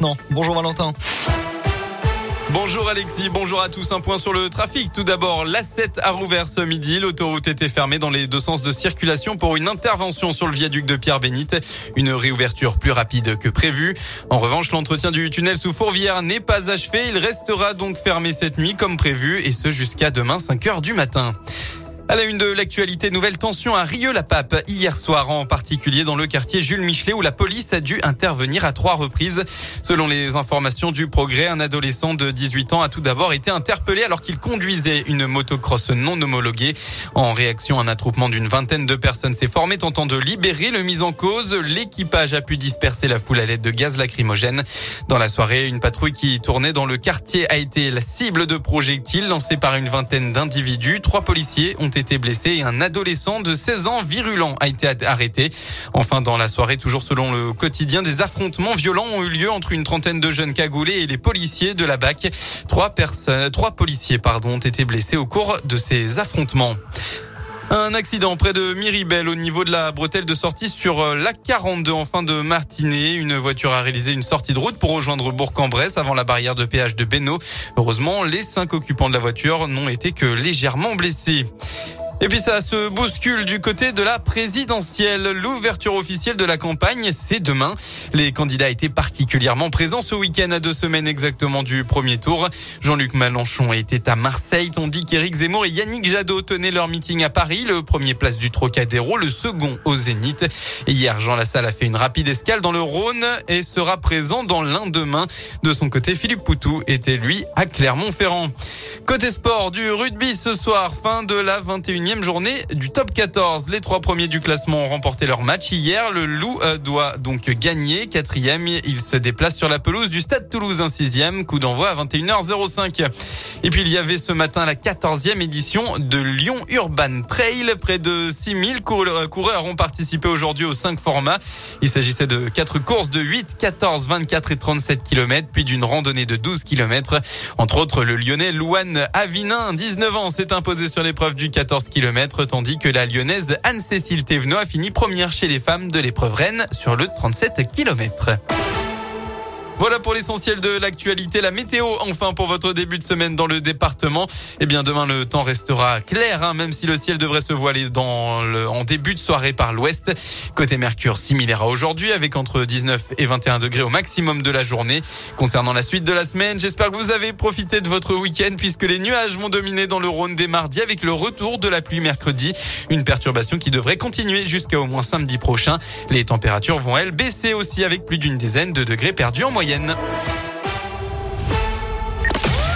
maintenant. Bonjour Valentin. Bonjour Alexis, bonjour à tous. Un point sur le trafic. Tout d'abord, l'A7 a rouvert ce midi. L'autoroute était fermée dans les deux sens de circulation pour une intervention sur le viaduc de Pierre-Bénite. Une réouverture plus rapide que prévu. En revanche, l'entretien du tunnel sous Fourvière n'est pas achevé. Il restera donc fermé cette nuit comme prévu et ce jusqu'à demain 5 heures du matin. À la une de l'actualité, nouvelle tension à Rieux-la-Pape hier soir, en particulier dans le quartier Jules Michelet où la police a dû intervenir à trois reprises. Selon les informations du progrès, un adolescent de 18 ans a tout d'abord été interpellé alors qu'il conduisait une motocross non homologuée. En réaction, un attroupement d'une vingtaine de personnes s'est formé tentant de libérer le mis en cause. L'équipage a pu disperser la foule à l'aide de gaz lacrymogène. Dans la soirée, une patrouille qui tournait dans le quartier a été la cible de projectiles lancés par une vingtaine d'individus. Trois policiers ont été été blessé et un adolescent de 16 ans virulent a été arrêté. Enfin, dans la soirée, toujours selon le quotidien, des affrontements violents ont eu lieu entre une trentaine de jeunes cagoulés et les policiers de la BAC. Trois personnes, trois policiers, pardon, ont été blessés au cours de ces affrontements. Un accident près de Miribel au niveau de la bretelle de sortie sur euh, la 42 en fin de matinée. Une voiture a réalisé une sortie de route pour rejoindre Bourg-en-Bresse avant la barrière de péage de Beno. Heureusement, les cinq occupants de la voiture n'ont été que légèrement blessés. Et puis ça se bouscule du côté de la présidentielle. L'ouverture officielle de la campagne, c'est demain. Les candidats étaient particulièrement présents ce week-end à deux semaines exactement du premier tour. Jean-Luc Mélenchon était à Marseille, tandis qu'Éric Zemmour et Yannick Jadot tenaient leur meeting à Paris. Le premier place du Trocadéro, le second au Zénith. hier, Jean Lassalle a fait une rapide escale dans le Rhône et sera présent dans l'un demain. De son côté, Philippe Poutou était lui à Clermont-Ferrand. Côté sport, du rugby ce soir, fin de la 21e journée du top 14. Les trois premiers du classement ont remporté leur match hier. Le Loup euh, doit donc gagner. Quatrième, il se déplace sur la pelouse du Stade Toulouse, un sixième. Coup d'envoi à 21h05. Et puis il y avait ce matin la 14e édition de Lyon Urban Trail. Près de 6000 euh, coureurs ont participé aujourd'hui aux cinq formats. Il s'agissait de quatre courses de 8, 14, 24 et 37 km, puis d'une randonnée de 12 km. Entre autres, le lyonnais Louane Avinin, 19 ans, s'est imposé sur l'épreuve du 14 km tandis que la lyonnaise Anne-Cécile Thévenot a fini première chez les femmes de l'épreuve Rennes sur le 37 km. Voilà pour l'essentiel de l'actualité. La météo, enfin, pour votre début de semaine dans le département. Eh bien, demain, le temps restera clair, hein, même si le ciel devrait se voiler dans le, en début de soirée par l'ouest. Côté Mercure, similaire à aujourd'hui, avec entre 19 et 21 degrés au maximum de la journée. Concernant la suite de la semaine, j'espère que vous avez profité de votre week-end, puisque les nuages vont dominer dans le Rhône dès mardi, avec le retour de la pluie mercredi. Une perturbation qui devrait continuer jusqu'à au moins samedi prochain. Les températures vont, elles, baisser aussi, avec plus d'une dizaine de degrés perdus en moyenne. Mayenne.